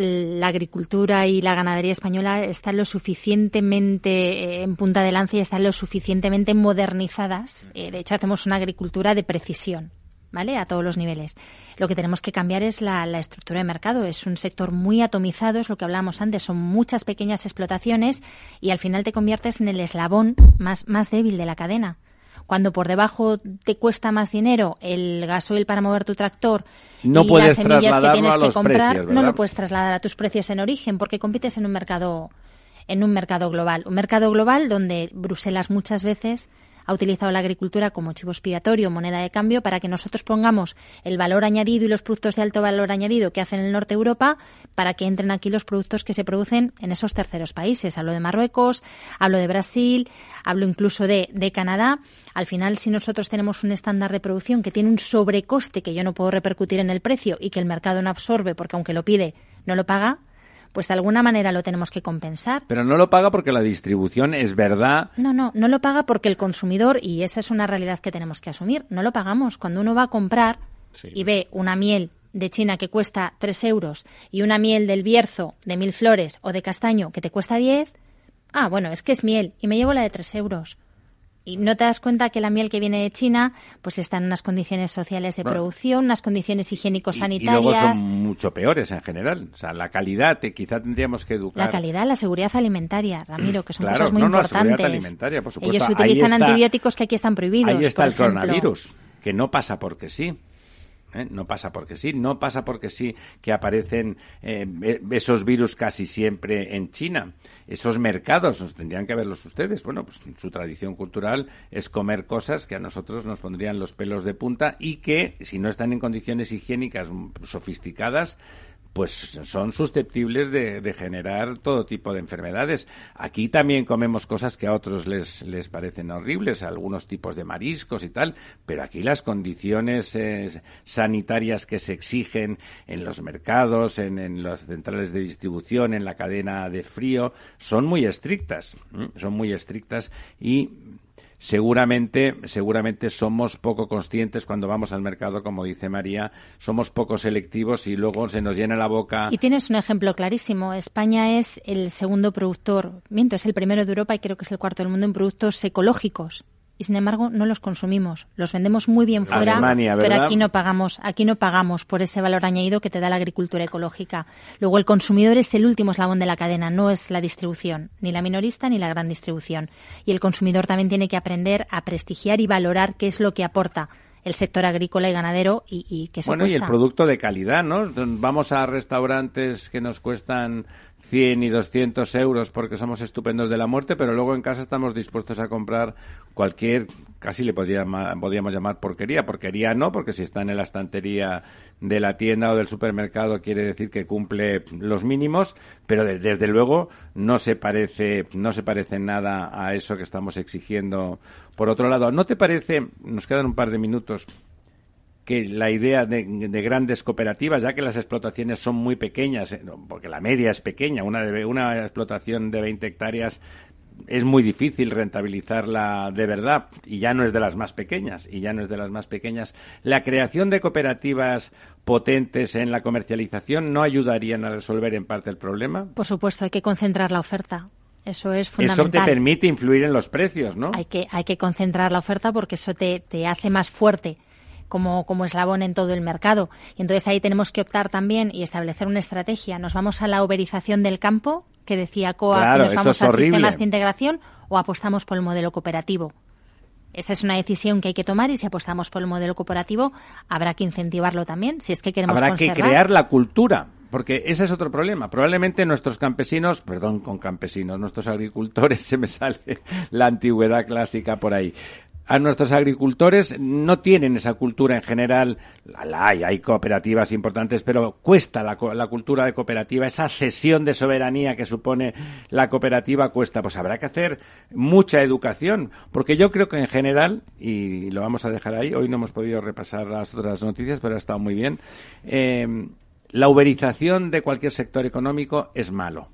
agricultura y la ganadería española están lo suficientemente eh, en punta de lanza y están lo suficientemente modernizadas. Eh, de hecho, hacemos una agricultura de precisión, ¿vale? A todos los niveles. Lo que tenemos que cambiar es la, la, estructura de mercado. Es un sector muy atomizado, es lo que hablábamos antes. Son muchas pequeñas explotaciones y al final te conviertes en el eslabón más, más débil de la cadena cuando por debajo te cuesta más dinero el gasoil para mover tu tractor y las semillas que tienes que comprar, no lo puedes trasladar a tus precios en origen porque compites en un mercado en un mercado global, un mercado global donde Bruselas muchas veces ha utilizado la agricultura como chivo expiatorio, moneda de cambio, para que nosotros pongamos el valor añadido y los productos de alto valor añadido que hacen en el norte de Europa para que entren aquí los productos que se producen en esos terceros países. Hablo de Marruecos, hablo de Brasil, hablo incluso de Canadá. Al final, si nosotros tenemos un estándar de producción que tiene un sobrecoste que yo no puedo repercutir en el precio y que el mercado no absorbe porque aunque lo pide, no lo paga, pues de alguna manera lo tenemos que compensar. Pero no lo paga porque la distribución es verdad. No, no, no lo paga porque el consumidor, y esa es una realidad que tenemos que asumir, no lo pagamos. Cuando uno va a comprar y ve una miel de China que cuesta 3 euros y una miel del Bierzo de mil flores o de castaño que te cuesta 10, ah, bueno, es que es miel y me llevo la de 3 euros y no te das cuenta que la miel que viene de China pues está en unas condiciones sociales de producción, unas condiciones higiénico-sanitarias. Y, luego son mucho peores en general. O sea, la calidad, quizá tendríamos que educar. La calidad, la seguridad alimentaria, Ramiro, que son cosas muy importantes. alimentaria, por Ellos utilizan antibióticos que aquí están prohibidos. Ahí está el coronavirus, que no pasa porque sí. ¿Eh? No pasa porque sí, no pasa porque sí que aparecen eh, e, esos virus casi siempre en China. Esos mercados, nos tendrían que verlos ustedes. Bueno, pues su tradición cultural es comer cosas que a nosotros nos pondrían los pelos de punta y que, si no están en condiciones higiénicas sofisticadas, pues son susceptibles de, generar todo tipo de enfermedades. Aquí también comemos cosas que a otros les, les parecen horribles, algunos tipos de mariscos y tal, pero aquí las condiciones eh, sanitarias que se exigen en los mercados, en, en, las centrales de distribución, en la cadena de frío, son muy estrictas, son muy estrictas y seguramente, seguramente somos poco conscientes cuando vamos al mercado, como dice María, somos poco selectivos y luego se nos llena la boca. Y tienes un ejemplo clarísimo. España es el segundo productor, miento, es el primero de Europa y creo que es el cuarto del mundo en productos ecológicos. Y sin embargo no los consumimos. Los vendemos muy bien fuera, pero aquí no pagamos, aquí no pagamos por ese valor añadido que te da la agricultura ecológica. Luego el consumidor es el último eslabón de la cadena, no es la distribución, ni la minorista ni la gran distribución. Y el consumidor también tiene que aprender a prestigiar y valorar qué es lo que aporta el sector agrícola y ganadero y, y que eso Bueno, y el producto de calidad, ¿no? Vamos a restaurantes que nos cuestan 100 y 200 euros porque somos estupendos de la muerte, pero luego en casa estamos dispuestos a comprar cualquier, casi le podríamos llamar porquería. Porquería no, porque si está en la estantería de la tienda o del supermercado quiere decir que cumple los mínimos, pero desde luego no se parece, no se parece nada a eso que estamos exigiendo. Por otro lado, ¿no te parece, nos quedan un par de minutos, que la idea de, grandes cooperativas, ya que las explotaciones son muy pequeñas, eh, porque la media es pequeña, una, de, una explotación de 20 hectáreas es muy difícil rentabilizarla de verdad y ya no es de las más pequeñas y ya no es de las más pequeñas. La creación de cooperativas potentes en la comercialización no ayudarían a resolver en parte el problema. Por supuesto, hay que concentrar la oferta. Eso es fundamental. Eso te permite influir en los precios, ¿no? Hay que, hay que concentrar la oferta porque eso te, te hace más fuerte como, como eslabón en todo el mercado. Y entonces ahí tenemos que optar también y establecer una estrategia. ¿Nos vamos a la uberización del campo, que decía COA, que nos vamos a sistemas de integración, o apostamos por el modelo cooperativo? Esa es una decisión que hay que tomar y si apostamos por el modelo cooperativo habrá que incentivarlo también, si es que queremos Habrá que crear la cultura, porque ese es otro problema. Probablemente nuestros campesinos, perdón con campesinos, nuestros agricultores, [laughs] se me sale la antigüedad clásica por ahí a nuestros agricultores no tienen esa cultura en general. La hay, hay cooperativas importantes, pero cuesta la, la, cultura de cooperativa, esa cesión de soberanía que supone la cooperativa cuesta. Pues habrá que hacer mucha educación, porque yo creo que en general, y lo vamos a dejar ahí, hoy no hemos podido repasar las otras noticias, pero ha estado muy bien, eh, la uberización de cualquier sector económico es malo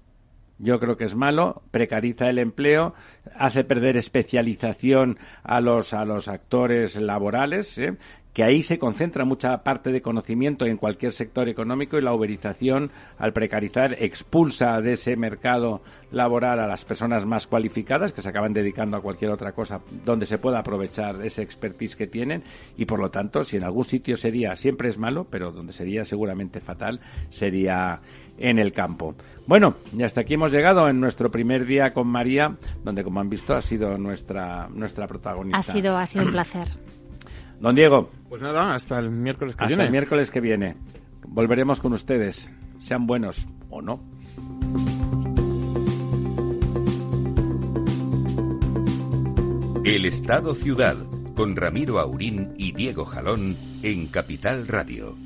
yo creo que es malo, precariza el empleo, hace perder especialización a los, a los actores laborales, ¿eh? que ahí se concentra mucha parte de conocimiento en cualquier sector económico y la uberización, al precarizar, expulsa de ese mercado laboral a las personas más cualificadas que se acaban dedicando a cualquier otra cosa donde se pueda aprovechar ese expertise que tienen y, por lo tanto, si en algún sitio sería, siempre es malo, pero donde sería seguramente fatal, sería en el campo. Bueno, y hasta aquí hemos llegado en nuestro primer día con María, donde, como han visto, ha sido nuestra, nuestra protagonista. Ha sido, ha sido un placer. [clears throat] Don Diego. Pues nada, hasta el miércoles que hasta viene. el miércoles que viene. Volveremos con ustedes, sean buenos o no. El Estado Ciudad, con Ramiro Aurín y Diego Jalón en Capital Radio.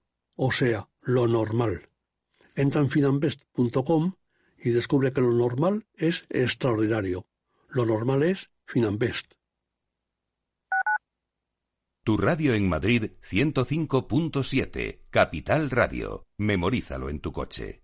o sea, lo normal. Entra en finanbest.com y descubre que lo normal es extraordinario. Lo normal es Finanbest. Tu radio en Madrid 105.7, Capital Radio. Memorízalo en tu coche.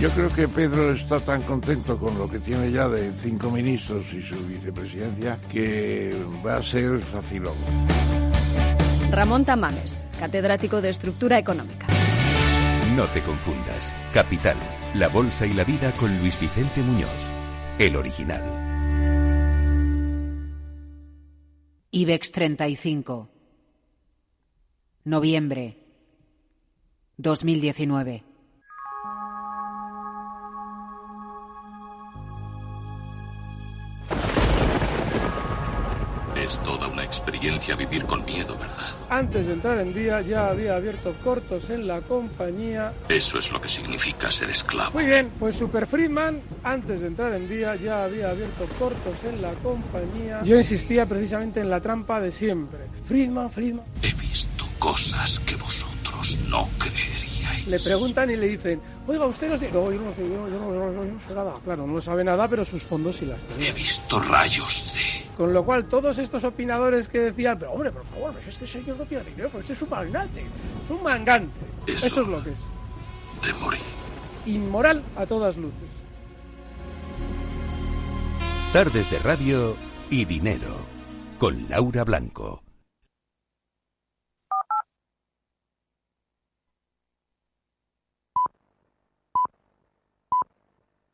Yo creo que Pedro está tan contento con lo que tiene ya de cinco ministros y su vicepresidencia que va a ser facilón. Ramón Tamames, catedrático de Estructura Económica. No te confundas. Capital, la Bolsa y la Vida con Luis Vicente Muñoz, el original. IBEX 35. Noviembre 2019. Es toda una experiencia vivir con miedo, ¿verdad? Antes de entrar en día ya había abierto cortos en la compañía. Eso es lo que significa ser esclavo. Muy bien, pues Super Friedman, antes de entrar en día ya había abierto cortos en la compañía. Yo insistía precisamente en la trampa de siempre. Friedman, Friedman. He visto cosas que vosotros no creeríais. Le preguntan y le dicen, oiga, usted los... No, yo no sé, yo, yo no, yo no- yo no sé nada. Claro, no sabe nada, pero sus fondos sí las tenía. He visto rayos de... Con lo cual, todos estos opinadores que decían, pero hombre, por favor, pues este señor no tiene dinero, pues este es un magnate, es un mangante. Eso. Eso es lo que es. de morir. Inmoral a todas luces. Tardes de radio y dinero con Laura Blanco.